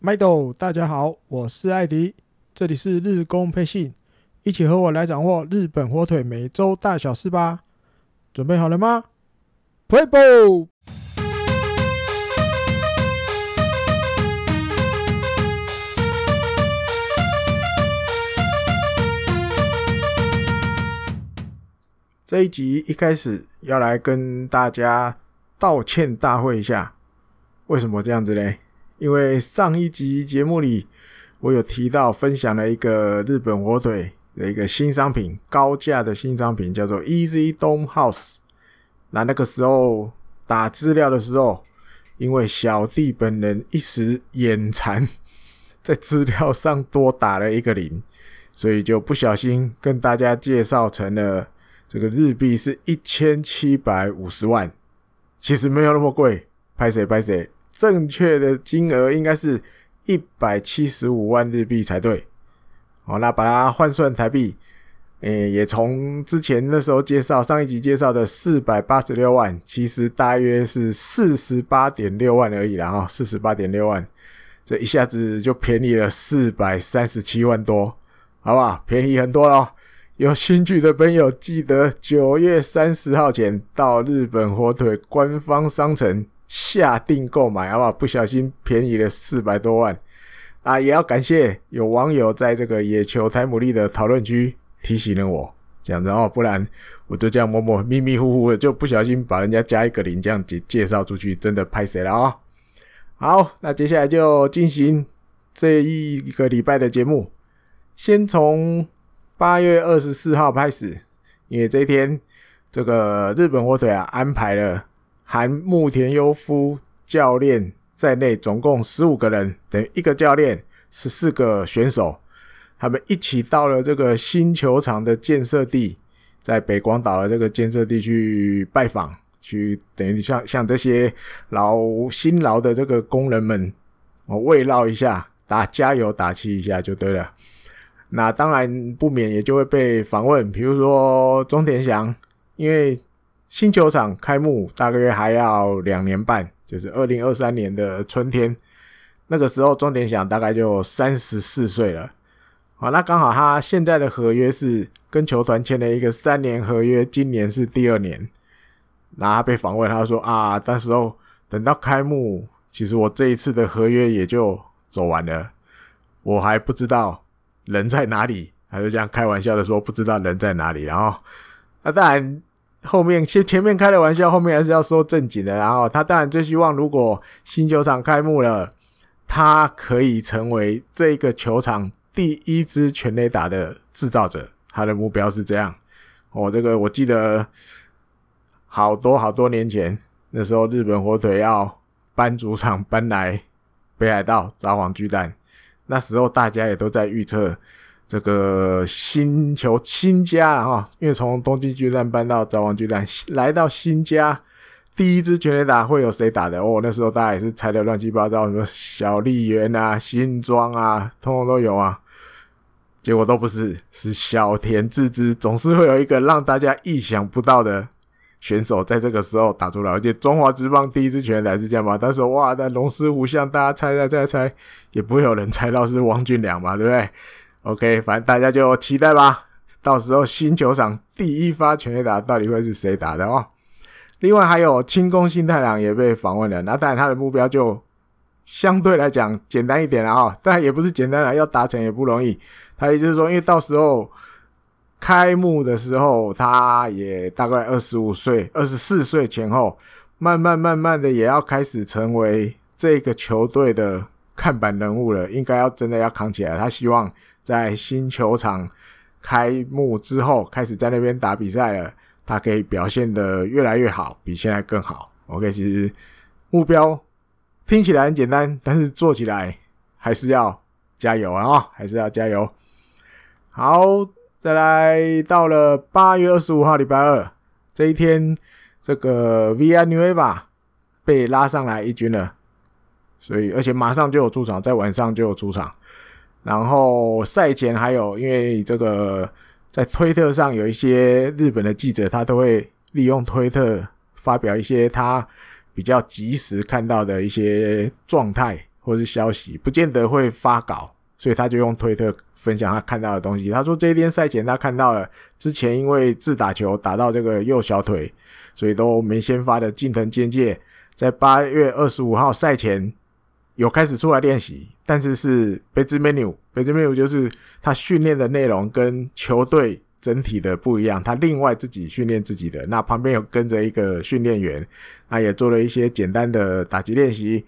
麦豆，大家好，我是艾迪，这里是日工配信，一起和我来掌握日本火腿每周大小事吧。准备好了吗？Play ball！这一集一开始要来跟大家道歉大会一下，为什么这样子嘞？因为上一集节目里，我有提到分享了一个日本火腿的一个新商品，高价的新商品，叫做 Easy Dome House。那那个时候打资料的时候，因为小弟本人一时眼馋，在资料上多打了一个零，所以就不小心跟大家介绍成了这个日币是一千七百五十万，其实没有那么贵，拍谁拍谁。正确的金额应该是一百七十五万日币才对。好，那把它换算台币，诶，也从之前那时候介绍上一集介绍的四百八十六万，其实大约是四十八点六万而已啦。哈，四十八点六万，这一下子就便宜了四百三十七万多，好不好？便宜很多咯。有兴趣的朋友，记得九月三十号前到日本火腿官方商城。下定购买，好不好？不小心便宜了四百多万啊！也要感谢有网友在这个野球台姆利的讨论区提醒了我，这样子哦，不然我就这样默默迷迷糊糊的就不小心把人家加一个零这样介介绍出去，真的拍谁了啊！好，那接下来就进行这一个礼拜的节目，先从八月二十四号开始，因为这一天这个日本火腿啊安排了。含木田优夫教练在内，总共十五个人，等于一个教练，十四个选手，他们一起到了这个新球场的建设地，在北广岛的这个建设地去拜访，去等于像像这些劳辛劳的这个工人们，哦慰劳一下，打加油打气一下就对了。那当然不免也就会被访问，比如说中田翔，因为。新球场开幕大约还要两年半，就是二零二三年的春天。那个时候，中田翔大概就三十四岁了。好，那刚好他现在的合约是跟球团签了一个三年合约，今年是第二年。那他被访问，他说啊，到时候等到开幕，其实我这一次的合约也就走完了，我还不知道人在哪里。他就这样开玩笑的说，不知道人在哪里。然后，那当然。后面前前面开的玩笑，后面还是要说正经的。然后他当然最希望，如果新球场开幕了，他可以成为这个球场第一支全垒打的制造者。他的目标是这样。哦，这个我记得好多好多年前，那时候日本火腿要搬主场搬来北海道札幌巨蛋，那时候大家也都在预测。这个新球新家了哈，因为从东京巨蛋搬到札幌巨蛋，来到新家，第一支全垒打会有谁打的？哦，那时候大家也是猜的乱七八糟，什么小笠原啊、新庄啊，通通都有啊。结果都不是，是小田智之，总是会有一个让大家意想不到的选手在这个时候打出来。而且中华之棒第一支全垒打是这样吧？但是哇，那龙狮虎象，大家猜猜猜猜，也不会有人猜到是王俊良嘛，对不对？OK，反正大家就期待吧。到时候新球场第一发全垒打到底会是谁打的哦？另外还有清宫幸太郎也被访问了，那当然他的目标就相对来讲简单一点了啊。当然也不是简单了，要达成也不容易。他意思是说，因为到时候开幕的时候，他也大概二十五岁、二十四岁前后，慢慢慢慢的也要开始成为这个球队的看板人物了，应该要真的要扛起来。他希望。在新球场开幕之后，开始在那边打比赛了，他可以表现得越来越好，比现在更好。OK，其实目标听起来很简单，但是做起来还是要加油啊！还是要加油。好，再来到了八月二十五号礼拜二这一天，这个 Via Nueva 被拉上来一军了，所以而且马上就有出场，在晚上就有出场。然后赛前还有，因为这个在推特上有一些日本的记者，他都会利用推特发表一些他比较及时看到的一些状态，或是消息，不见得会发稿，所以他就用推特分享他看到的东西。他说这一天赛前他看到了之前因为自打球打到这个右小腿，所以都没先发的近藤健介，在八月二十五号赛前有开始出来练习，但是是 base menu，base menu 就是他训练的内容跟球队整体的不一样，他另外自己训练自己的。那旁边有跟着一个训练员，他也做了一些简单的打击练习。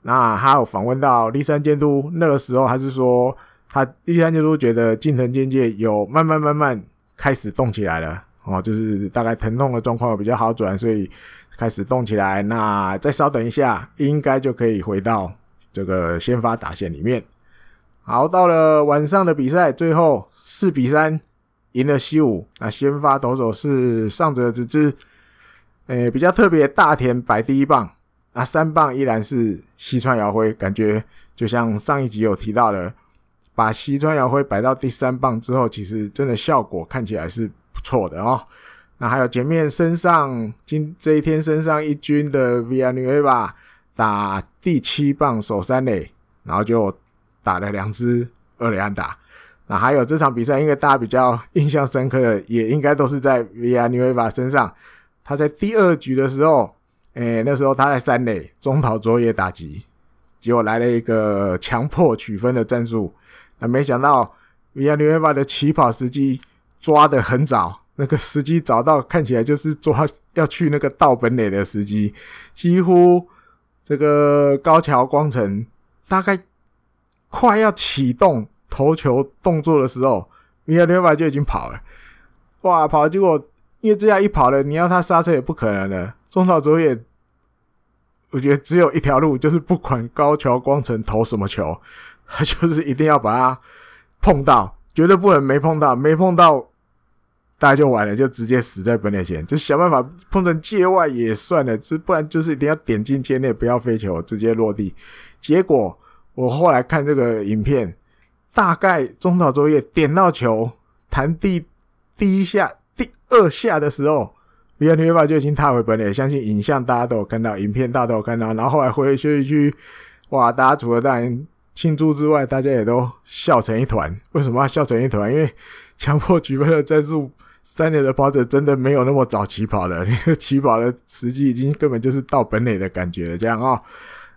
那他有访问到立山监督，那个时候还是说，他立山监督觉得近藤健介有慢慢慢慢开始动起来了哦，就是大概疼痛的状况比较好转，所以开始动起来。那再稍等一下，应该就可以回到这个先发打线里面。好，到了晚上的比赛，最后四比三赢了西武。那先发投手是上泽直之，诶，比较特别，大田摆第一棒。那三棒依然是西川遥辉，感觉就像上一集有提到的，把西川遥辉摆到第三棒之后，其实真的效果看起来是不错的哦。那还有前面身上今这一天身上一军的 Via Nueva 打第七棒守三垒，然后就打了两支二垒安打。那还有这场比赛，应该大家比较印象深刻的，也应该都是在 Villanueva 身上，他在第二局的时候。诶、那时候他在三垒中岛卓也打击，结果来了一个强迫取分的战术。那没想到，Villanueva 的起跑时机抓得很早，那个时机找到看起来就是抓要去那个盗本垒的时机，几乎这个高桥光成大概快要启动投球动作的时候，Villanueva 就已经跑了。哇，跑结果因为这样一跑了，你要他刹车也不可能的。中岛卓也，我觉得只有一条路，就是不管高桥光成投什么球，他就是一定要把它碰到，绝对不能没碰到，没碰到大家就完了，就直接死在本垒前，就想办法碰成界外也算了，就不然就是一定要点进界内，不要飞球直接落地。结果我后来看这个影片，大概中岛作业点到球，弹第第一下、第二下的时候。Villanueva 就已经踏回本垒，相信影像大家都有看到，影片大家都有看到。然后后来回休息区，哇，大家除了当然庆祝之外，大家也都笑成一团。为什么要笑成一团？因为强迫举分的战术，三年的跑者真的没有那么早起跑的，那 个起跑的时机已经根本就是到本垒的感觉了。这样啊、哦，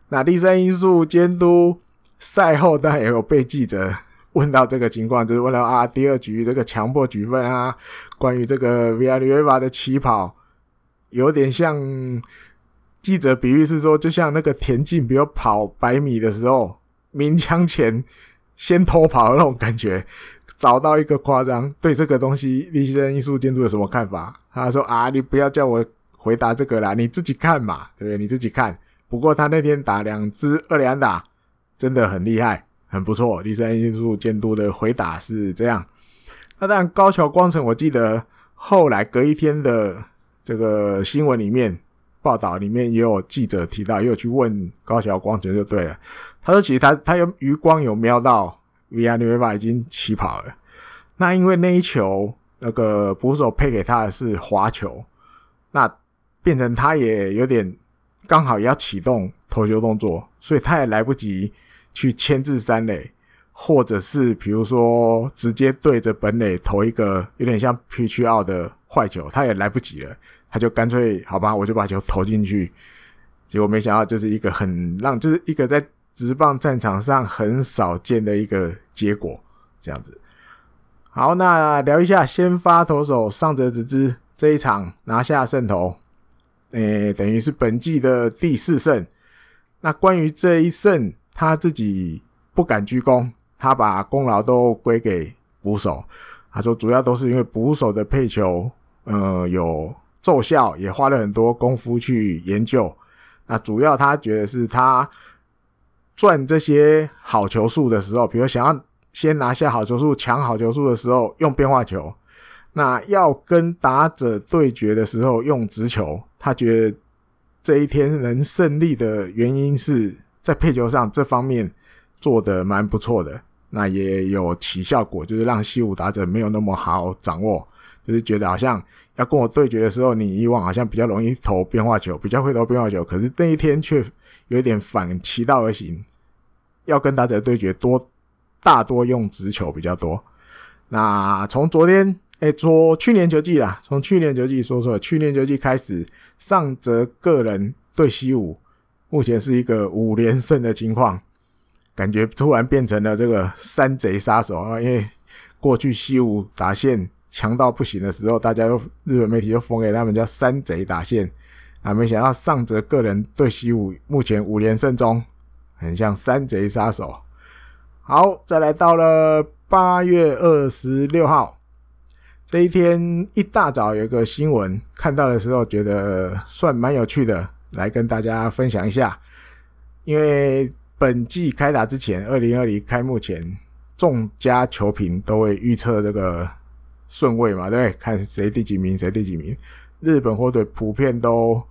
那第三因素监督赛后当然也有被记者。问到这个情况，就是问到啊，第二局这个强迫举分啊，关于这个 V R V R 的起跑，有点像记者比喻是说，就像那个田径，比如跑百米的时候，鸣枪前先偷跑的那种感觉，找到一个夸张。对这个东西，立山因素监督有什么看法？他说啊，你不要叫我回答这个啦，你自己看嘛，对不对？你自己看。不过他那天打两支二连打，真的很厉害。很不错，立山因素监督的回答是这样。那当然，高桥光成，我记得后来隔一天的这个新闻里面报道里面也有记者提到，也有去问高桥光成就对了。他说，其实他他有余光有瞄到 vr 六百八已经起跑了。那因为那一球那个捕手配给他的是滑球，那变成他也有点刚好也要启动投球动作，所以他也来不及。去牵制三垒，或者是比如说直接对着本垒投一个有点像 pitch out 的坏球，他也来不及了，他就干脆好吧，我就把球投进去。结果没想到就是一个很让，就是一个在直棒战场上很少见的一个结果，这样子。好，那聊一下先发投手上泽直之这一场拿下胜投，诶、等于是本季的第四胜。那关于这一胜。他自己不敢居功，他把功劳都归给捕手。他说，主要都是因为捕手的配球，呃，有奏效，也花了很多功夫去研究。那主要他觉得是他赚这些好球数的时候，比如想要先拿下好球数、抢好球数的时候，用变化球；那要跟打者对决的时候，用直球。他觉得这一天能胜利的原因是。在配球上这方面做得蛮不错的，那也有起效果，就是让西武打者没有那么好掌握，就是觉得好像要跟我对决的时候，你以往好像比较容易投变化球，比较会投变化球，可是那一天却有点反其道而行，要跟打者对决多大多用直球比较多。那从昨天，哎，说去年球季啦，从去年球季说说，去年球季开始，上泽个人对西武，目前是一个五连胜的情况，感觉突然变成了这个山贼杀手啊！因为过去西武打线强到不行的时候，大家又日本媒体就封给他们叫山贼打线啊，没想到上泽个人对西武目前五连胜中，很像山贼杀手。好，再来到了八月二十六号。这一天一大早有个新闻看到的时候，觉得算蛮有趣的，来跟大家分享一下。因为本季开打之前，二零二零开幕前，众家球评都会预测这个顺位嘛，对不对？看谁第几名，谁第几名。日本火腿普遍都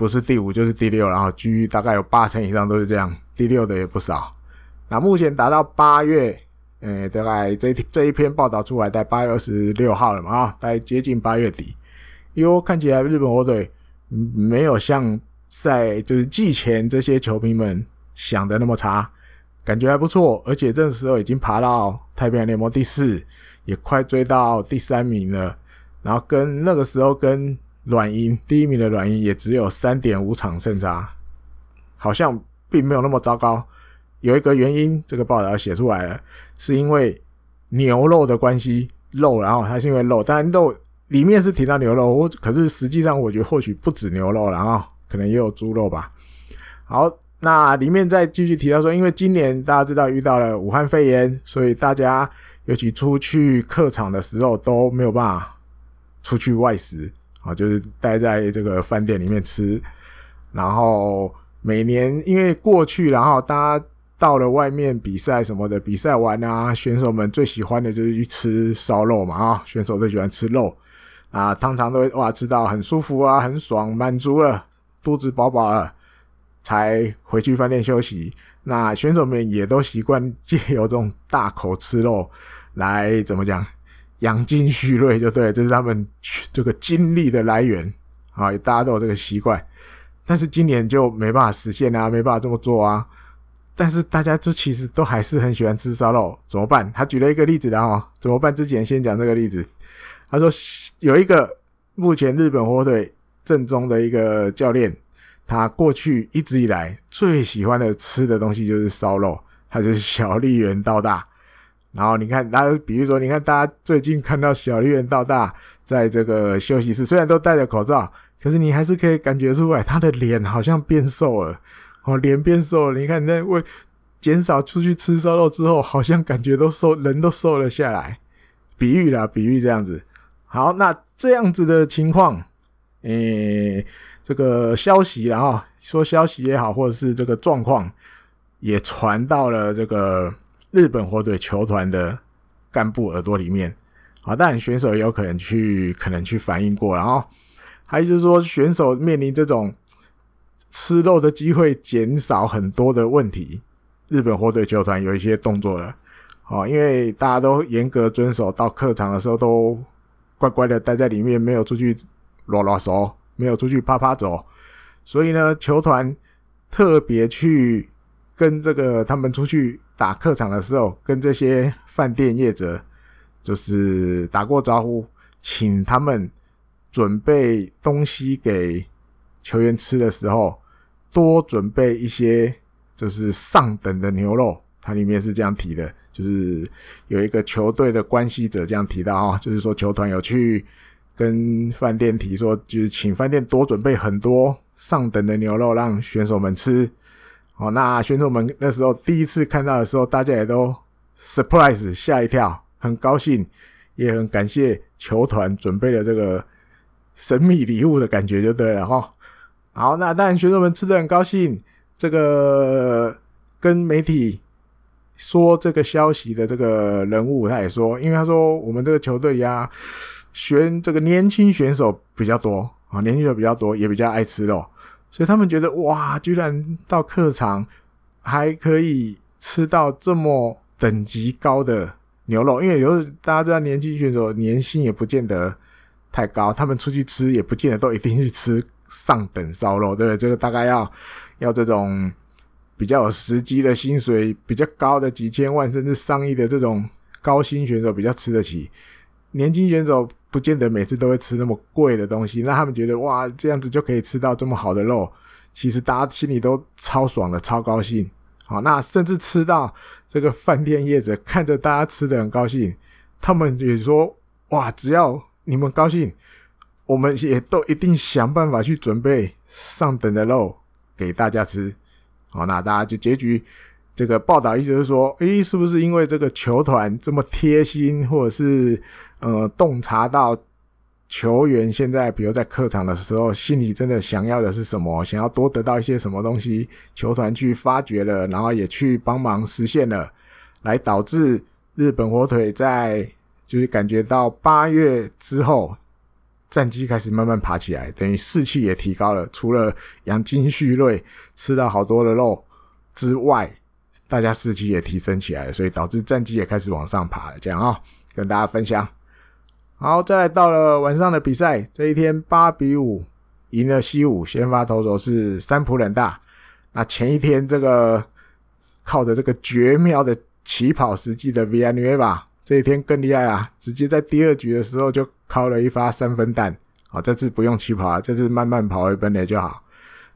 不是第五就是第六，然后居大概有八成以上都是这样，第六的也不少。那目前达到八月。呃，大概这这一篇报道出来，在八月二十六号了嘛，啊，大概接近八月底，因为看起来日本火腿没有像在就是季前这些球迷们想的那么差，感觉还不错，而且这个时候已经爬到太平洋联盟第四，也快追到第三名了，然后跟那个时候跟软银第一名的软银也只有三点五场胜差，好像并没有那么糟糕。有一个原因，这个报道写出来了，是因为牛肉的关系，肉，然后它是因为肉，当然肉里面是提到牛肉，我可是实际上我觉得或许不止牛肉，然后 可能也有猪肉吧。好，那里面再继续提到说，因为今年大家知道遇到了武汉肺炎，所以大家尤其出去客场的时候都没有办法出去外食啊，就是待在这个饭店里面吃，然后每年因为过去，然后大家。到了外面比赛什么的，比赛完啊，选手们最喜欢的就是去吃烧肉嘛啊，选手最喜欢吃肉啊，通常都会哇吃到很舒服啊，很爽，满足了，肚子饱饱了，才回去饭店休息。那选手们也都习惯借由这种大口吃肉来怎么讲，养精蓄锐，就对，这是他们这个精力的来源啊，大家都有这个习惯。但是今年就没办法实现啊，没办法这么做啊。但是大家就其实都还是很喜欢吃烧肉，怎么办？他举了一个例子的哈，怎么办？之前先讲这个例子，他说有一个目前日本火腿正宗的一个教练，他过去一直以来最喜欢的吃的东西就是烧肉，他就是小笠原到大。然后你看，大家比如说，你看大家最近看到小绿人到大在这个休息室，虽然都戴着口罩，可是你还是可以感觉出来他的脸好像变瘦了。哦，脸变瘦了，你看你在为减少出去吃烧肉之后，好像感觉都瘦，人都瘦了下来。比喻啦，比喻这样子。好，那这样子的情况，诶、这个消息，然后说消息也好，或者是这个状况，也传到了这个日本火腿球团的干部耳朵里面。好，但选手也有可能去，可能去反映过，然后还就是说，选手面临这种。吃肉的机会减少很多的问题，日本火腿球团有一些动作了，哦，因为大家都严格遵守，到客场的时候都乖乖的待在里面，没有出去啰啰嗦，没有出去趴趴走，所以呢，球团特别去跟这个他们出去打客场的时候，跟这些饭店业者就是打过招呼，请他们准备东西给球员吃的时候。多准备一些，就是上等的牛肉。它里面是这样提的，就是有一个球队的关系者这样提到啊，就是说球团有去跟饭店提说，就是请饭店多准备很多上等的牛肉让选手们吃。哦，那选手们那时候第一次看到的时候，大家也都 surprise 吓一跳，很高兴，也很感谢球团准备了这个神秘礼物的感觉就对了哈。好，那当然，选手们吃得很高兴。这个跟媒体说这个消息的这个人物，他也说，因为他说我们这个球队呀，选这个年轻选手比较多啊，年轻选手比较多，也比较爱吃肉，所以他们觉得哇，居然到客场还可以吃到这么等级高的牛肉，因为有时候大家知道年轻选手年薪也不见得太高，他们出去吃也不见得都一定去吃。上等烧肉，对不对？这个大概要要这种比较有时机的薪水比较高的几千万甚至上亿的这种高薪选手比较吃得起，年轻选手不见得每次都会吃那么贵的东西。那他们觉得哇，这样子就可以吃到这么好的肉，其实大家心里都超爽的，超高兴。好，那甚至吃到这个饭店业者看着大家吃的很高兴，他们也说哇，只要你们高兴，我们也都一定想办法去准备上等的肉给大家吃。好，那大家就结局这个报道意思是说，诶，是不是因为这个球团这么贴心，或者是呃洞察到球员现在比如在客场的时候，心里真的想要的是什么，想要多得到一些什么东西，球团去发掘了，然后也去帮忙实现了，来导致日本火腿在就是感觉到八月之后。战绩开始慢慢爬起来，等于士气也提高了。除了养精蓄锐、吃到好多的肉之外，大家士气也提升起来了，所以导致战绩也开始往上爬了。这样啊、哦，跟大家分享。好，再来到了晚上的比赛，这一天八比五赢了西武，先发投手是三浦冷大。那前一天这个靠着这个绝妙的起跑时机的 Vianueva，这一天更厉害啊，直接在第二局的时候就。敲了一发三分弹，好，这次不用起跑啊，这次慢慢跑回本垒就好。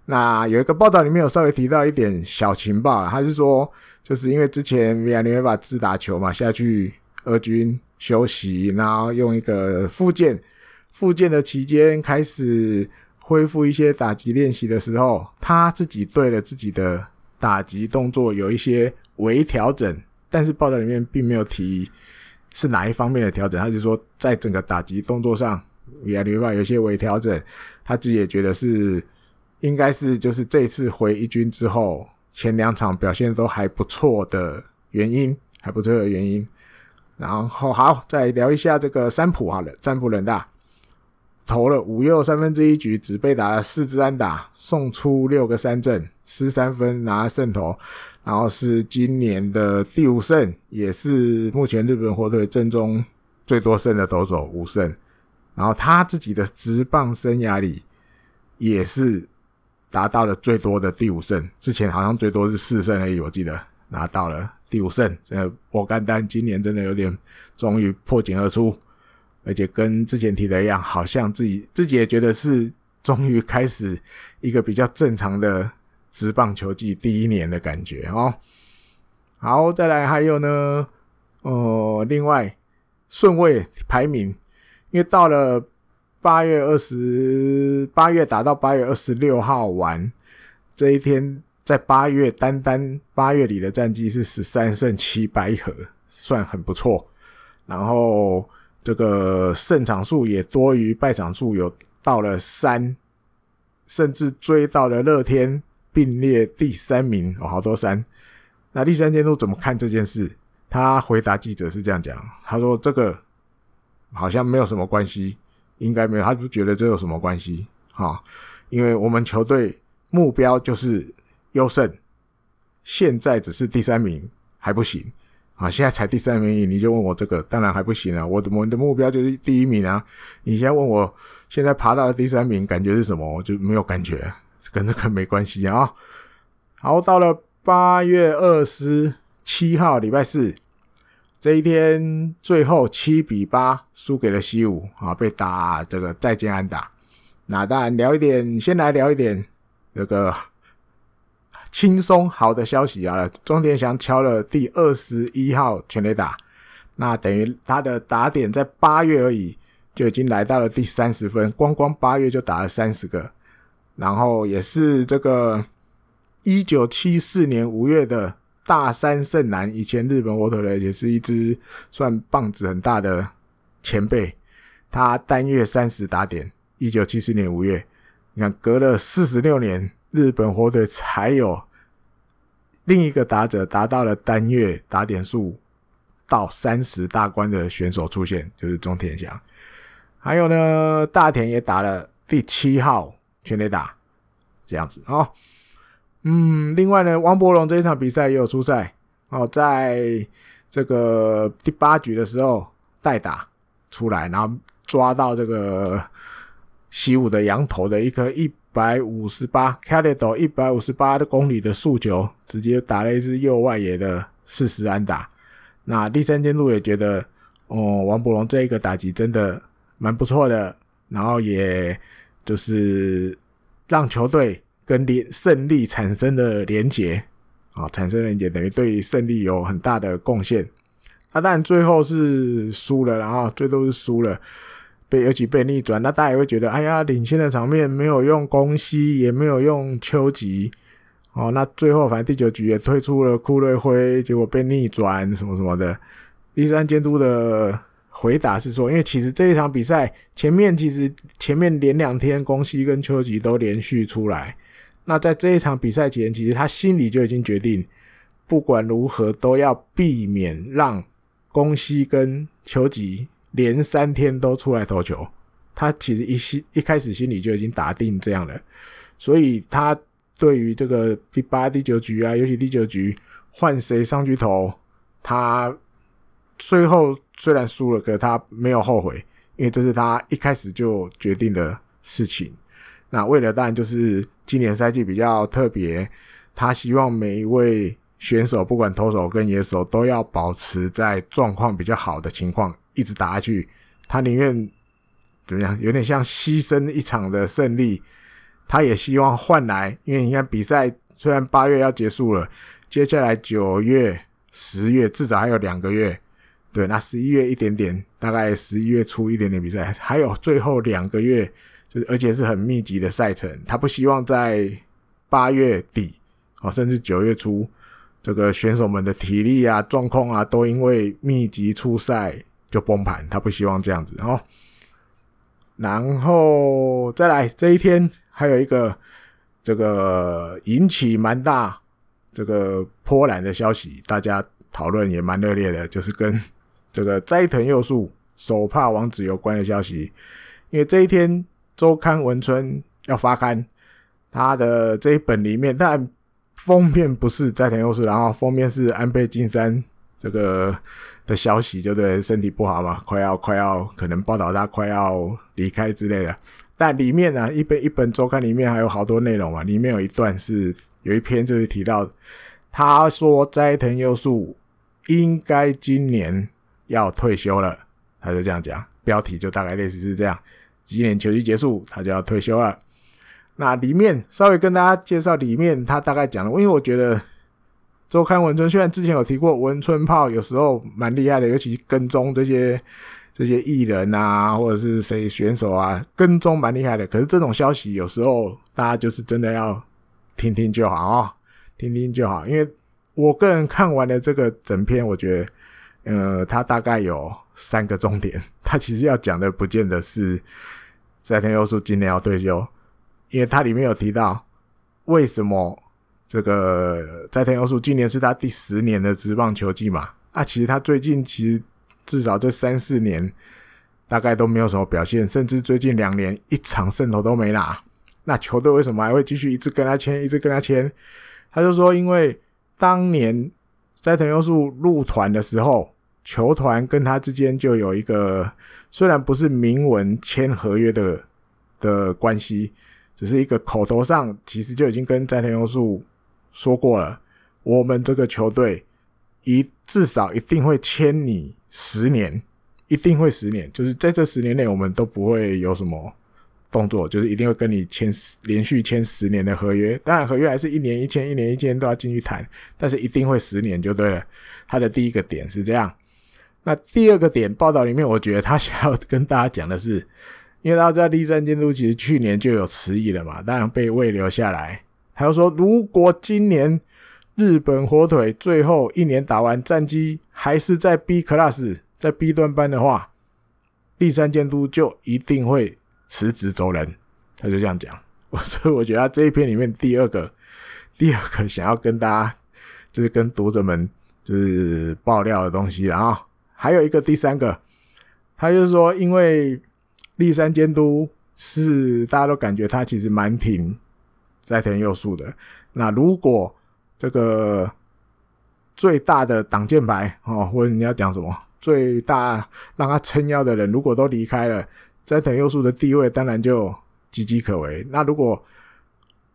那有一个报道里面有稍微提到一点小情报，他是说，就是因为之前 Villanueva 自打球嘛，下去俄军休息，然后用一个复健，复健的期间开始恢复一些打击练习的时候，他自己对了自己的打击动作有一些微调整，但是报道里面并没有提。是哪一方面的调整？他是说，在整个打击动作上，也另外有些微调整。他自己也觉得是，应该是就是这次回一军之后，前两场表现都还不错的原因，还不错的原因。然后好，再聊一下这个三浦好了，三浦人大投了五又三分之一局，只被打了四支安打，送出六个三振，失三分，拿胜投。然后是今年的第五胜，也是目前日本火腿阵中最多胜的投手，五胜。然后他自己的职棒生涯里也是达到了最多的第五胜，之前好像最多是四胜而已，我记得拿到了第五胜。这我干单今年真的有点终于破茧而出，而且跟之前提的一样，好像自己自己也觉得是终于开始一个比较正常的。职棒球季第一年的感觉哦，好，再来还有呢，呃，另外顺位排名，因为到了八月二十八月打到八月二十六号完这一天，在八月单单八月里的战绩是十三胜七败一和，算很不错。然后这个胜场数也多于败场数，有到了三，甚至追到了乐天。并列第三名，哦，好多三。那第三监督怎么看这件事？他回答记者是这样讲：他说这个好像没有什么关系，应该没有，他不觉得这有什么关系，哈，因为我们球队目标就是优胜，现在只是第三名还不行，啊，现在才第三名，你就问我这个，当然还不行啊，我的我们的目标就是第一名啊，你现在问我现在爬到第三名感觉是什么？我就没有感觉。跟这个没关系啊。好，到了八月二十七号，礼拜四这一天，最后七比八输给了西武啊，被打这个再见安打。那当然聊一点，先来聊一点这个轻松好的消息啊。钟田祥敲了第二十一号全垒打，那等于他的打点在八月而已就已经来到了第三十分，光光八月就打了三十个。然后也是这个一九七四年五月的大山胜男，以前日本火腿的也是一支算棒子很大的前辈，他单月三十打点。一九七四年五月，你看隔了四十六年，日本火腿才有另一个打者达到了单月打点数到三十大关的选手出现，就是钟田祥。还有呢，大田也打了第七号。全垒打这样子哦，嗯，另外呢，王柏融这一场比赛也有出赛哦，在这个第八局的时候代打出来，然后抓到这个习武的羊头的一颗一百五十八，Caldo 一百五十八的公里的速球，直接打了一支右外野的四十安打。那第三监督也觉得，哦，王柏融这一个打击真的蛮不错的，然后也就是让球队跟连胜利产生了连结，啊，产生连结等于对胜利有很大的贡献。那当然最后是输了，然后最后是输了。被尤其被逆转，那大家也会觉得，哎呀，领先的场面没有用宫西，也没有用秋吉，哦，那最后反正第九局也推出了库瑞辉，结果被逆转什么什么的。第三监督的回答是说，因为其实这一场比赛前面其实前面连两天宫西跟秋吉都连续出来，那在这一场比赛前，其实他心里就已经决定，不管如何都要避免让宫西跟球吉。连三天都出来投球，他其实一心一开始心里就已经打定这样了，所以他对于这个第八、第九局啊，尤其第九局换谁上去投，他最后虽然输了，可他没有后悔，因为这是他一开始就决定的事情。那为了当然就是今年赛季比较特别，他希望每一位选手，不管投手跟野手，都要保持在状况比较好的情况。一直打下去，他宁愿怎么样？有点像牺牲一场的胜利，他也希望换来。因为你看比赛虽然八月要结束了，接下来九月、十月至少还有两个月。对，那十一月一点点，大概十一月初一点点比赛，还有最后两个月，就是而且是很密集的赛程。他不希望在八月底哦，甚至九月初，这个选手们的体力啊、状况啊，都因为密集出赛。就崩盘，他不希望这样子哦。然后再来这一天，还有一个这个引起蛮大这个波澜的消息，大家讨论也蛮热烈的，就是跟这个斋藤佑树手帕王子有关的消息。因为这一天周刊文春要发刊，他的这一本里面，但封面不是斋藤佑树，然后封面是安倍晋三这个。的消息，就对身体不好嘛，快要快要可能报道他快要离开之类的。但里面呢，一本一本周刊里面还有好多内容嘛。里面有一段是有一篇就是提到，他说斋藤佑树应该今年要退休了，他就这样讲，标题就大概类似是这样：今年球季结束，他就要退休了。那里面稍微跟大家介绍里面他大概讲了，因为我觉得。周刊文春虽然之前有提过，文春炮有时候蛮厉害的，尤其跟踪这些这些艺人啊，或者是谁选手啊，跟踪蛮厉害的。可是这种消息有时候大家就是真的要听听就好啊，听听就好。因为我个人看完了这个整篇，我觉得，呃，他大概有三个重点。他其实要讲的不见得是斋藤佑树今年要退休，因为他里面有提到为什么。这个斋藤佑树今年是他第十年的职棒球季嘛？啊，其实他最近其实至少这三四年大概都没有什么表现，甚至最近两年一场胜投都没拿。那球队为什么还会继续一直跟他签，一直跟他签？他就说，因为当年斋藤佑树入团的时候，球团跟他之间就有一个虽然不是明文签合约的的关系，只是一个口头上，其实就已经跟斋藤佑树。说过了，我们这个球队一至少一定会签你十年，一定会十年，就是在这十年内我们都不会有什么动作，就是一定会跟你签连续签十年的合约。当然，合约还是一年一签，一年一签都要进去谈，但是一定会十年就对了。他的第一个点是这样，那第二个点报道里面，我觉得他想要跟大家讲的是，因为大家知道第三监督其实去年就有辞意了嘛，当然被慰留下来。他又说，如果今年日本火腿最后一年打完战绩还是在 B class，在 B 段班的话，第三监督就一定会辞职走人。他就这样讲，所以我觉得他这一篇里面第二个，第二个想要跟大家就是跟读者们就是爆料的东西，然后还有一个第三个，他就是说，因为立三监督是大家都感觉他其实蛮挺。斋藤佑树的，那如果这个最大的挡箭牌哦，或者你要讲什么最大让他撑腰的人，如果都离开了，斋藤佑树的地位当然就岌岌可危。那如果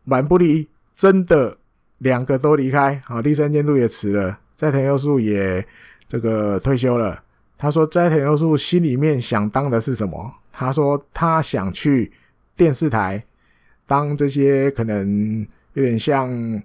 满不离真的两个都离开啊，立山监督也辞了，斋藤佑树也这个退休了。他说斋藤优树心里面想当的是什么？他说他想去电视台当这些可能有点像，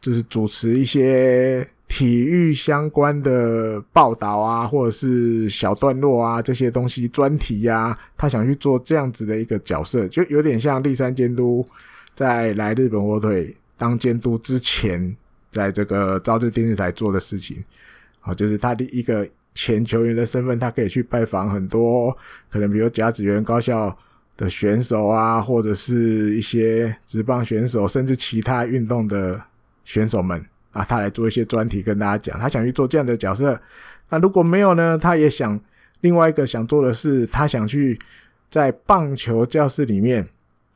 就是主持一些。体育相关的报道啊，或者是小段落啊，这些东西专题呀，他想去做这样子的一个角色，就有点像立山监督在来日本火腿当监督之前，在这个朝日电视台做的事情。好，就是他的一个前球员的身份，他可以去拜访很多可能比如甲子园高校的选手啊，或者是一些职棒选手，甚至其他运动的选手们。啊，他来做一些专题跟大家讲，他想去做这样的角色。那如果没有呢？他也想另外一个想做的是，他想去在棒球教室里面，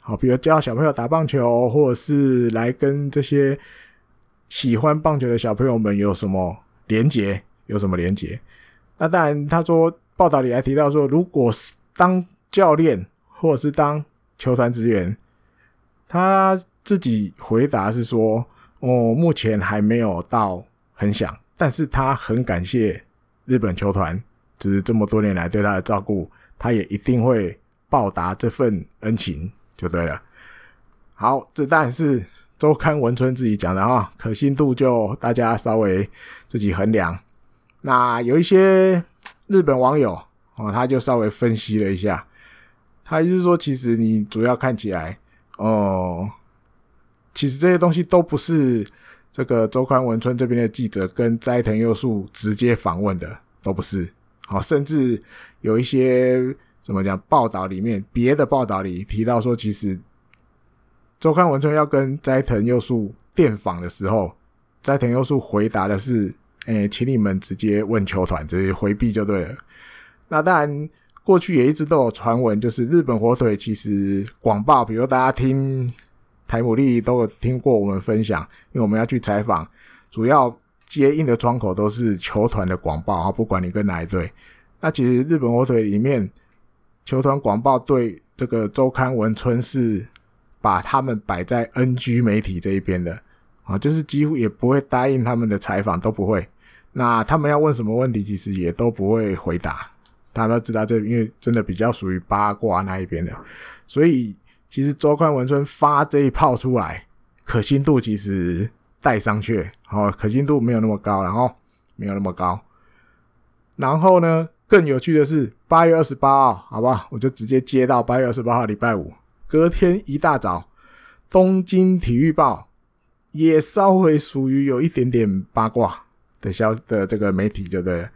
好，比如教小朋友打棒球，或者是来跟这些喜欢棒球的小朋友们有什么连结，有什么连结。那当然，他说报道里还提到说，如果是当教练或者是当球团职员，他自己回答是说。我目前还没有到很想，但是他很感谢日本球团，就是这么多年来对他的照顾，他也一定会报答这份恩情，就对了。好，这但是周刊文春自己讲的啊，可信度就大家稍微自己衡量。那有一些日本网友哦，他就稍微分析了一下，他意思是说，其实你主要看起来哦。其实这些东西都不是这个周刊文春这边的记者跟斋藤佑树直接访问的，都不是。好，甚至有一些怎么讲报道里面，别的报道里提到说，其实周刊文春要跟斋藤佑树电访的时候，斋藤佑树回答的是：“诶，请你们直接问球团，就是回避就对了。”那当然，过去也一直都有传闻，就是日本火腿其实广报，比如大家听。台姆利都有听过我们分享，因为我们要去采访，主要接应的窗口都是球团的广报啊，不管你跟哪一队。那其实日本火腿里面，球团广报对这个周刊文春是把他们摆在 NG 媒体这一边的啊，就是几乎也不会答应他们的采访，都不会。那他们要问什么问题，其实也都不会回答。大家都知道这，因为真的比较属于八卦那一边的，所以。其实周刊文春发这一炮出来，可信度其实带商榷，哦，可信度没有那么高，然后没有那么高。然后呢，更有趣的是八月二十八号，好吧，我就直接接到八月二十八号礼拜五，隔天一大早，东京体育报也稍微属于有一点点八卦的消的这个媒体，就对了，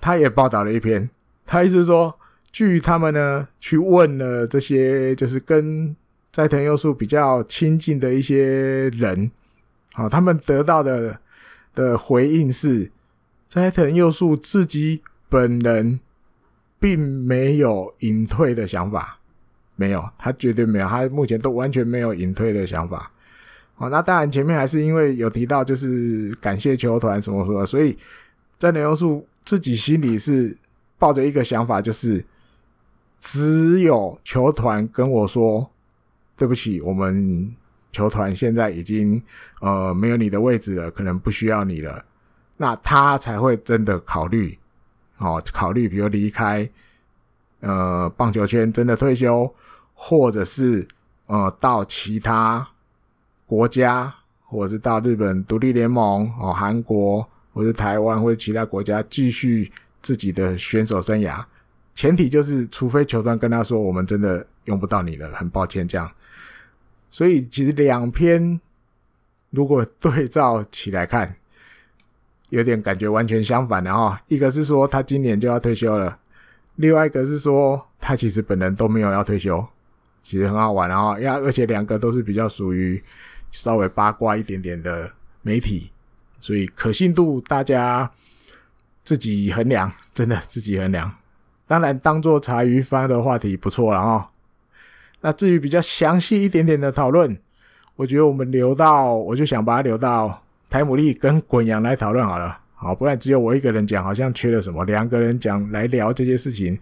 他也报道了一篇，他意思说。据他们呢去问了这些，就是跟斋藤佑树比较亲近的一些人，好，他们得到的的回应是，斋藤佑树自己本人并没有隐退的想法，没有，他绝对没有，他目前都完全没有隐退的想法。好，那当然前面还是因为有提到，就是感谢球团什么什么，所以斋藤佑树自己心里是抱着一个想法，就是。只有球团跟我说：“对不起，我们球团现在已经呃没有你的位置了，可能不需要你了。”那他才会真的考虑，哦，考虑比如离开呃棒球圈，真的退休，或者是呃到其他国家，或者是到日本独立联盟哦，韩国或者台湾或者其他国家继续自己的选手生涯。前提就是，除非球团跟他说，我们真的用不到你了，很抱歉这样。所以其实两篇如果对照起来看，有点感觉完全相反的哈。一个是说他今年就要退休了，另外一个是说他其实本人都没有要退休，其实很好玩啊。呀，而且两个都是比较属于稍微八卦一点点的媒体，所以可信度大家自己衡量，真的自己衡量。当然，当做茶余饭的话题不错了哈。那至于比较详细一点点的讨论，我觉得我们留到，我就想把它留到台姆利跟滚羊来讨论好了。好，不然只有我一个人讲，好像缺了什么。两个人讲来聊这些事情，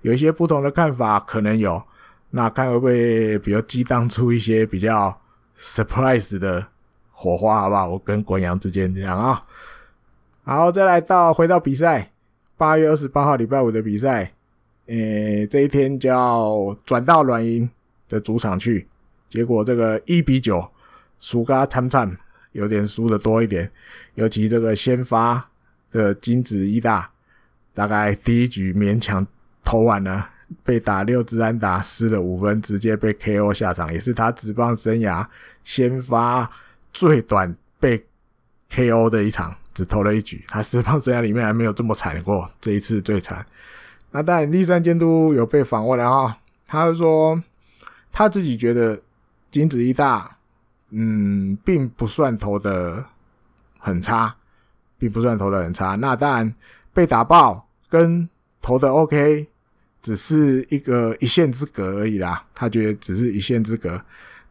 有一些不同的看法可能有。那看会不会比较激荡出一些比较 surprise 的火花，好不好？我跟国阳之间这样啊。好，再来到回到比赛，八月二十八号礼拜五的比赛，诶，这一天就要转到软银的主场去，结果这个一比九输嘎惨惨，有点输的多一点，尤其这个先发的金子一大，大概第一局勉强投完了。被打六支安打，失了五分，直接被 KO 下场，也是他职棒生涯先发最短被 KO 的一场，只投了一局。他职棒生涯里面还没有这么惨过，这一次最惨。那当然，栗山监督有被访问了哈，他就说他自己觉得金子一大，嗯，并不算投的很差，并不算投的很差。那当然被打爆跟投的 OK。只是一个一线之隔而已啦，他觉得只是一线之隔，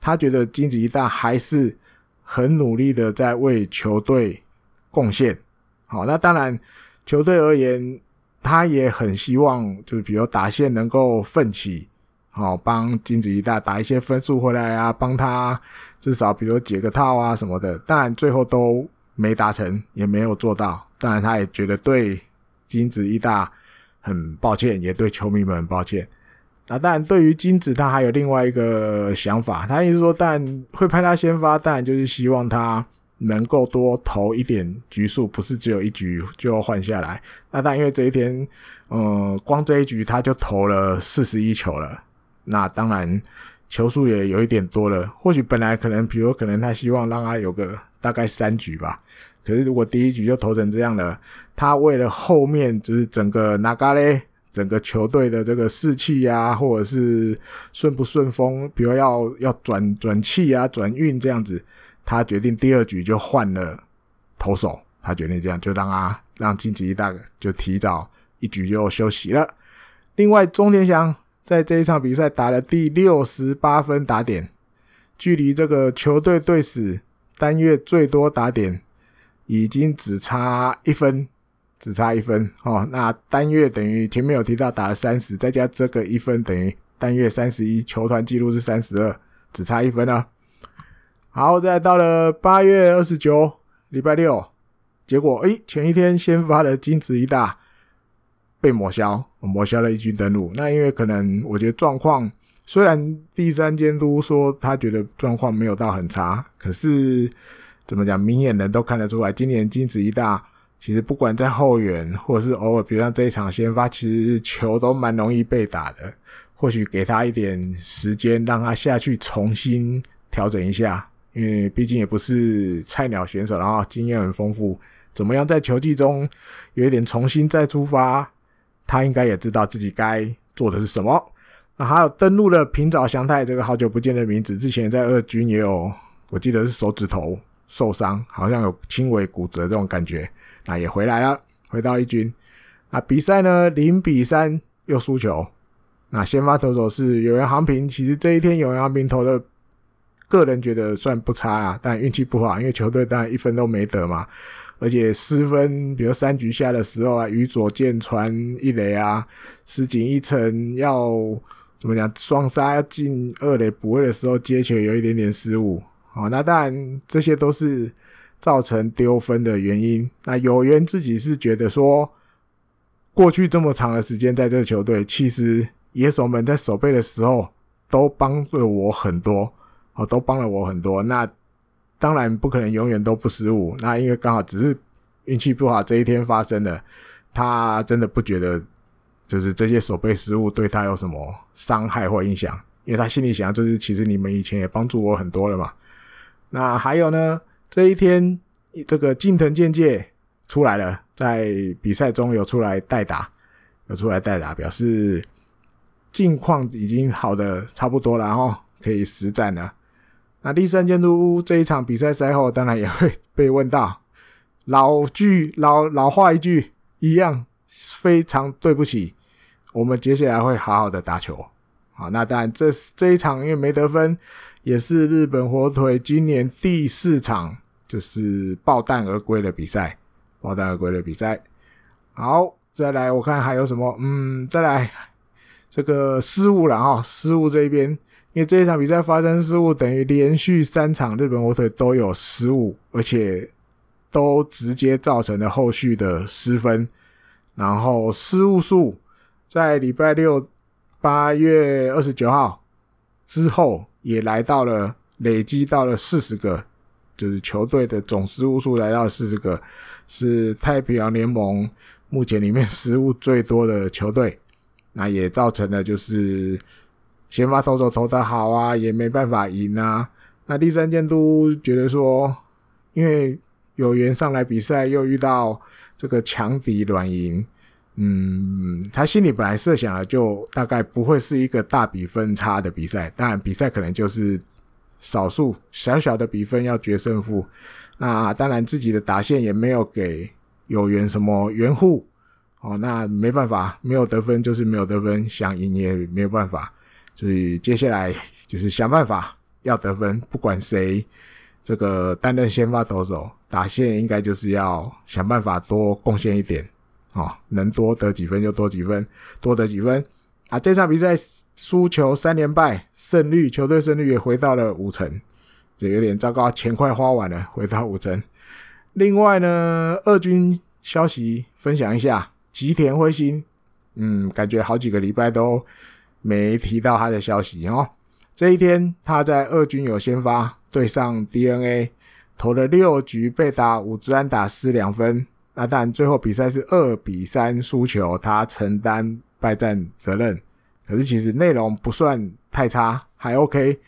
他觉得金子一大还是很努力的在为球队贡献。好，那当然球队而言，他也很希望就是比如打线能够奋起，好帮金子一大打一些分数回来啊，帮他至少比如解个套啊什么的。当然最后都没达成，也没有做到。当然他也觉得对金子一大。很抱歉，也对球迷们很抱歉。那当然，对于金子，他还有另外一个想法。他意思说，但会派他先发，当然就是希望他能够多投一点局数，不是只有一局就要换下来。那但因为这一天，呃，光这一局他就投了四十一球了。那当然球数也有一点多了。或许本来可能，比如可能他希望让他有个大概三局吧。可是，如果第一局就投成这样了，他为了后面就是整个流れ，整个球队的这个士气啊，或者是顺不顺风，比如要要转转气啊、转运这样子，他决定第二局就换了投手，他决定这样，就让他让金子一大就提早一局就休息了。另外，钟田祥在这一场比赛打了第六十八分打点，距离这个球队队史单月最多打点。已经只差一分，只差一分哦。那单月等于前面有提到打了三十，再加这个一分，等于单月三十一。球团纪录是三十二，只差一分啊。好，再到了八月二十九，礼拜六，结果诶，前一天先发的金子一大被抹消，抹消了一军登录。那因为可能我觉得状况，虽然第三监督说他觉得状况没有到很差，可是。怎么讲？明眼人都看得出来，今年金子一大其实不管在后援，或者是偶尔，比如像这一场先发，其实球都蛮容易被打的。或许给他一点时间，让他下去重新调整一下，因为毕竟也不是菜鸟选手，然后经验很丰富。怎么样在球季中有一点重新再出发？他应该也知道自己该做的是什么。那还有登录了平沼翔太，这个好久不见的名字，之前在二军也有，我记得是手指头。受伤，好像有轻微骨折这种感觉，那也回来了，回到一军。那比赛呢，零比三又输球。那先发投手是有原航平，其实这一天有原航平投的，个人觉得算不差啦，但运气不好，因为球队当然一分都没得嘛，而且失分，比如三局下的时候啊，宇佐见传一垒啊，石井一成要怎么讲，双杀要进二垒补位的时候接球有一点点失误。哦，那当然这些都是造成丢分的原因。那有缘自己是觉得说，过去这么长的时间在这个球队，其实野手们在守备的时候都帮了我很多，哦，都帮了我很多。那当然不可能永远都不失误。那因为刚好只是运气不好，这一天发生了，他真的不觉得就是这些守备失误对他有什么伤害或影响，因为他心里想就是其实你们以前也帮助我很多了嘛。那还有呢？这一天，这个近藤健介出来了，在比赛中有出来代打，有出来代打，表示近况已经好的差不多了，然后可以实战了。那第三监督这一场比赛赛后，当然也会被问到，老句老老话一句一样，非常对不起，我们接下来会好好的打球。好，那当然这这一场因为没得分。也是日本火腿今年第四场就是爆弹而归的比赛，爆弹而归的比赛。好，再来我看还有什么？嗯，再来这个失误了哈，失误这一边，因为这一场比赛发生失误，等于连续三场日本火腿都有失误，而且都直接造成了后续的失分。然后失误数在礼拜六八月二十九号之后也来到了累积到了四十个，就是球队的总失误数来到四十个，是太平洋联盟目前里面失误最多的球队。那也造成了就是先发投手投得好啊，也没办法赢啊。那第三监督觉得说，因为有缘上来比赛，又遇到。这个强敌软银，嗯，他心里本来设想的，就大概不会是一个大比分差的比赛。当然，比赛可能就是少数小小的比分要决胜负。那当然，自己的打线也没有给有缘什么援护哦。那没办法，没有得分就是没有得分，想赢也没有办法。所以接下来就是想办法要得分，不管谁这个担任先发投手。打线应该就是要想办法多贡献一点，哦，能多得几分就多几分，多得几分啊！这场比赛输球三连败，胜率球队胜率也回到了五成，这有点糟糕，钱快花完了，回到五成。另外呢，二军消息分享一下，吉田辉星，嗯，感觉好几个礼拜都没提到他的消息哦。这一天他在二军有先发对上 DNA。投了六局被打五支安打失两分，那当然最后比赛是二比三输球，他承担败战责任。可是其实内容不算太差，还 OK。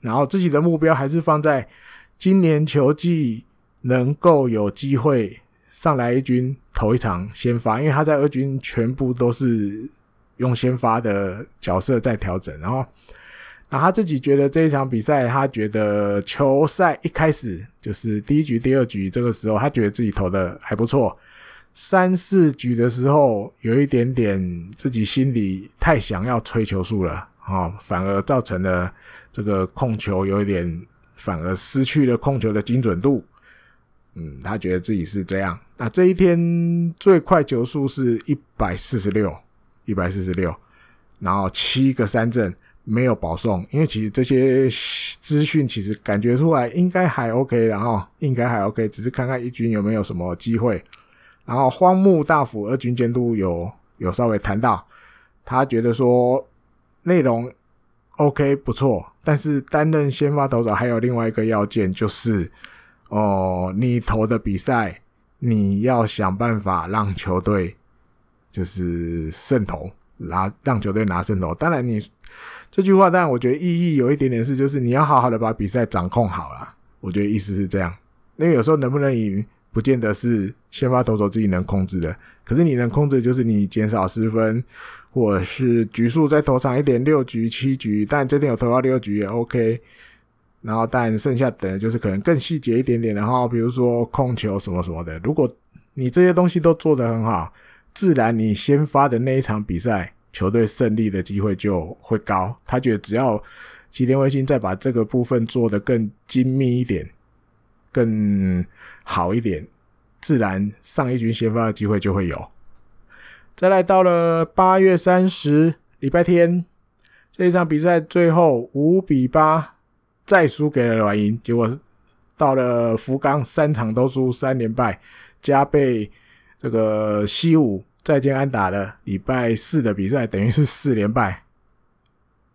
然后自己的目标还是放在今年球季能够有机会上来一军投一场先发，因为他在二军全部都是用先发的角色在调整，然后。那他自己觉得这一场比赛，他觉得球赛一开始就是第一局、第二局这个时候，他觉得自己投的还不错。三四局的时候，有一点点自己心里太想要吹球数了，哦，反而造成了这个控球有一点，反而失去了控球的精准度。嗯，他觉得自己是这样。那这一天最快球数是一百四十六，一百四十六，然后七个三振。没有保送，因为其实这些资讯其实感觉出来应该还 OK，然后应该还 OK，只是看看一军有没有什么机会。然后荒木大辅二军监督有有稍微谈到，他觉得说内容 OK 不错，但是担任先发投手还有另外一个要件就是，哦，你投的比赛你要想办法让球队就是胜投，拿让球队拿胜投。当然你。这句话，当然我觉得意义有一点点是，就是你要好好的把比赛掌控好了。我觉得意思是这样，因为有时候能不能赢，不见得是先发投手自己能控制的。可是你能控制就是你减少失分，或者是局数再投长一点，六局、七局。但这天有投到六局也 OK。然后，但剩下的就是可能更细节一点点，然后比如说控球什么什么的。如果你这些东西都做得很好，自然你先发的那一场比赛。球队胜利的机会就会高。他觉得只要吉田辉星再把这个部分做得更精密一点、更好一点，自然上一军先发的机会就会有。再来到了八月三十礼拜天，这一场比赛最后五比八再输给了软银，结果到了福冈三场都输三连败，加倍这个西武。再见安打的礼拜四的比赛，等于是四连败，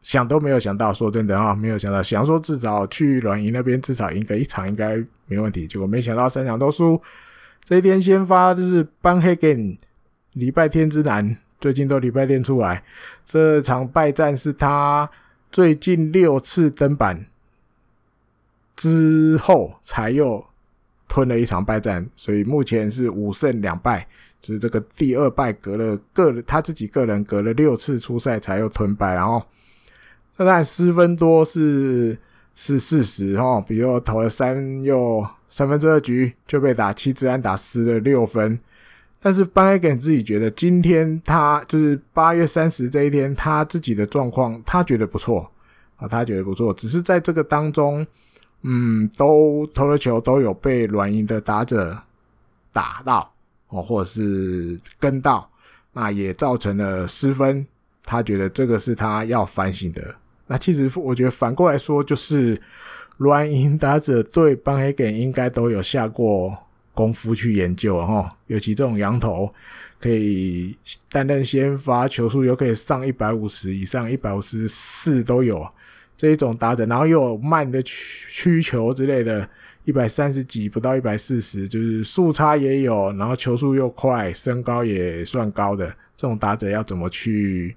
想都没有想到。说真的啊，没有想到，想说至少去软银那边至少赢个一场应该没问题，结果没想到三场都输。这一天先发就是邦黑根，礼拜天之男，最近都礼拜天出来。这场败战是他最近六次登板之后才又吞了一场败战，所以目前是五胜两败。是这个第二败隔了个人他自己个人隔了六次出赛才又吞败，然后那当然失分多是是事实哈，比如投了三又三分之二局就被打七支安打失了六分，但是邦黑根自己觉得今天他就是八月三十这一天他自己的状况他觉得不错啊，他觉得不错，只是在这个当中，嗯，都投了球都有被软银的打者打到。哦，或者是跟到，那也造成了失分，他觉得这个是他要反省的。那其实我觉得反过来说，就是软银打者对邦黑根应该都有下过功夫去研究哈，尤其这种洋投可以担任先发，球速又可以上一百五十以上，一百五十四都有这一种打者，然后又有慢的曲曲球之类的，一百三十几不到一百四十，就是速差也有，然后球速又快，身高也算高的这种打者要怎么去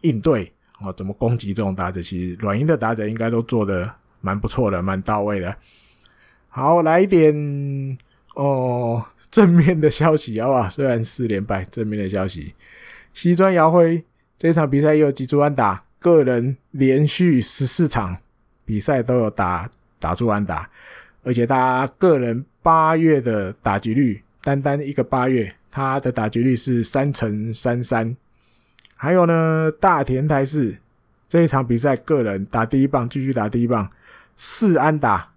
应对？哦，怎么攻击这种打者？其实软银的打者应该都做的蛮不错的，蛮到位的。好，来一点哦，正面的消息好不好？虽然四连败，正面的消息，西川遥辉这场比赛也有击出安打，个人连续十四场比赛都有打打出安打，而且他个人八月的打击率，单单一个八月，他的打击率是三成三三。还有呢，大田泰示这一场比赛，个人打第一棒，继续打第一棒，四安打，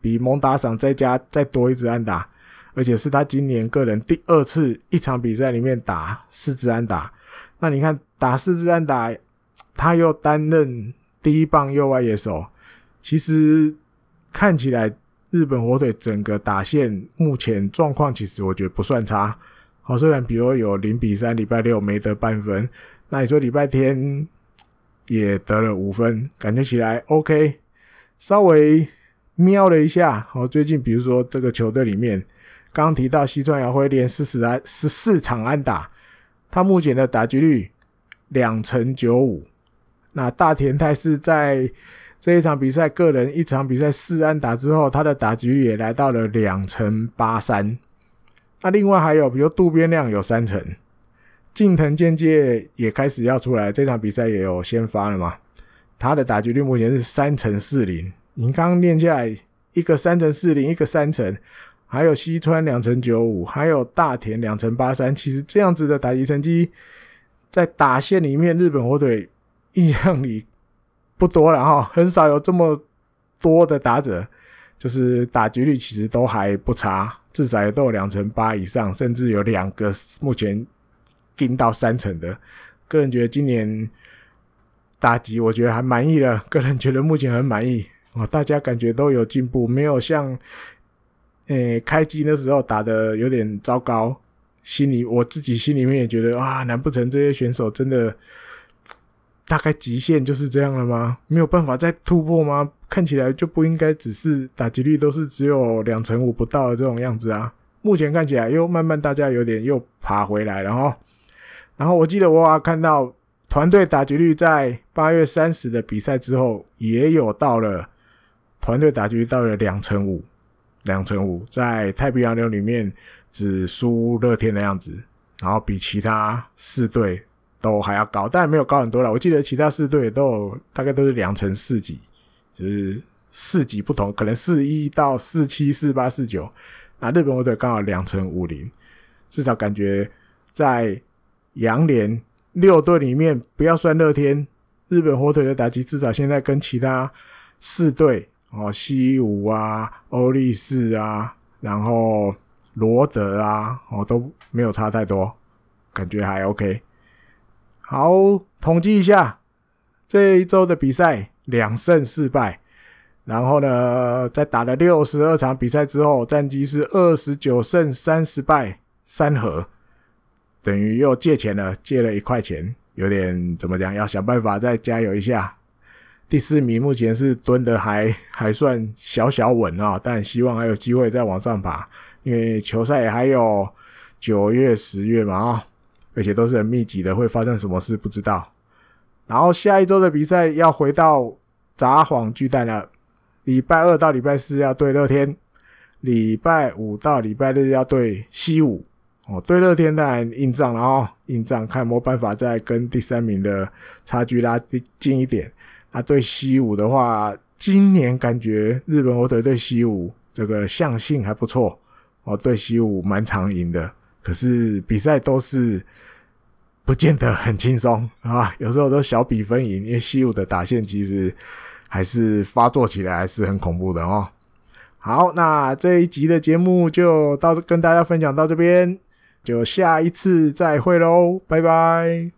比蒙打赏再加再多一支安打，而且是他今年个人第二次一场比赛里面打四支安打。那你看打四支安打，他又担任第一棒右外野手，其实看起来日本火腿整个打线目前状况，其实我觉得不算差。好，虽然比如有零比三，礼拜六没得半分，那你说礼拜天也得了五分，感觉起来 OK。稍微瞄了一下，好，最近比如说这个球队里面，刚提到西川遥辉连四十安十四场安打，他目前的打击率两成九五。那大田泰是在这一场比赛，个人一场比赛四安打之后，他的打击率也来到了两成八三。那另外还有，比如渡边亮有三成，近藤健介也开始要出来，这场比赛也有先发了嘛？他的打击率目前是三成四零。你刚刚念下来，一个三成四零，一个三成，还有西川两成九五，还有大田两成八三。其实这样子的打击成绩，在打线里面，日本火腿印象里不多了哈，很少有这么多的打者，就是打击率其实都还不差。至少也都有两成八以上，甚至有两个目前进到三成的。个人觉得今年打击，我觉得还满意了。个人觉得目前很满意 哦，大家感觉都有进步，没有像诶、开机的时候打的有点糟糕。心里我自己心里面也觉得啊，难不成这些选手真的大概极限就是这样了吗？没有办法再突破吗？看起来就不应该只是打击率都是只有两成五不到的这种样子啊！目前看起来又慢慢大家有点又爬回来了哈。然后我记得我看到团队打击率在八月三十的比赛之后也有到了团队打击率到了两成五，两成五在太平洋流里面只输乐天的样子，然后比其他四队都还要高，但没有高很多了。我记得其他四队都有大概都是两成四级。只是四级不同，可能四一到四七、四八、四九，那日本火腿刚好两成五零，至少感觉在洋联六队里面，不要算乐天，日本火腿的打击至少现在跟其他四队哦，西武啊、欧力士啊，然后罗德啊，哦都没有差太多，感觉还 OK。好，统计一下这一周的比赛。两胜四败，然后呢，在打了六十二场比赛之后，战绩是二十九胜三十败三和，等于又借钱了，借了一块钱，有点怎么讲？要想办法再加油一下。第四名目前是蹲的还还算小小稳啊，但希望还有机会再往上爬，因为球赛还有九月、十月嘛啊，而且都是很密集的，会发生什么事不知道。然后下一周的比赛要回到札幌巨蛋了，礼拜二到礼拜四要对乐天，礼拜五到礼拜日要对西武。哦，对乐天当然硬仗了哦，硬仗看有没有办法再跟第三名的差距拉近一点。那对西武的话，今年感觉日本火腿对西武这个向性还不错哦，对西武蛮常赢的，可是比赛都是。不见得很轻松 啊，有时候都小比分赢，因为西武的打线其实还是发作起来还是很恐怖的哦。好，那这一集的节目就到跟大家分享到这边，就下一次再会喽，拜拜。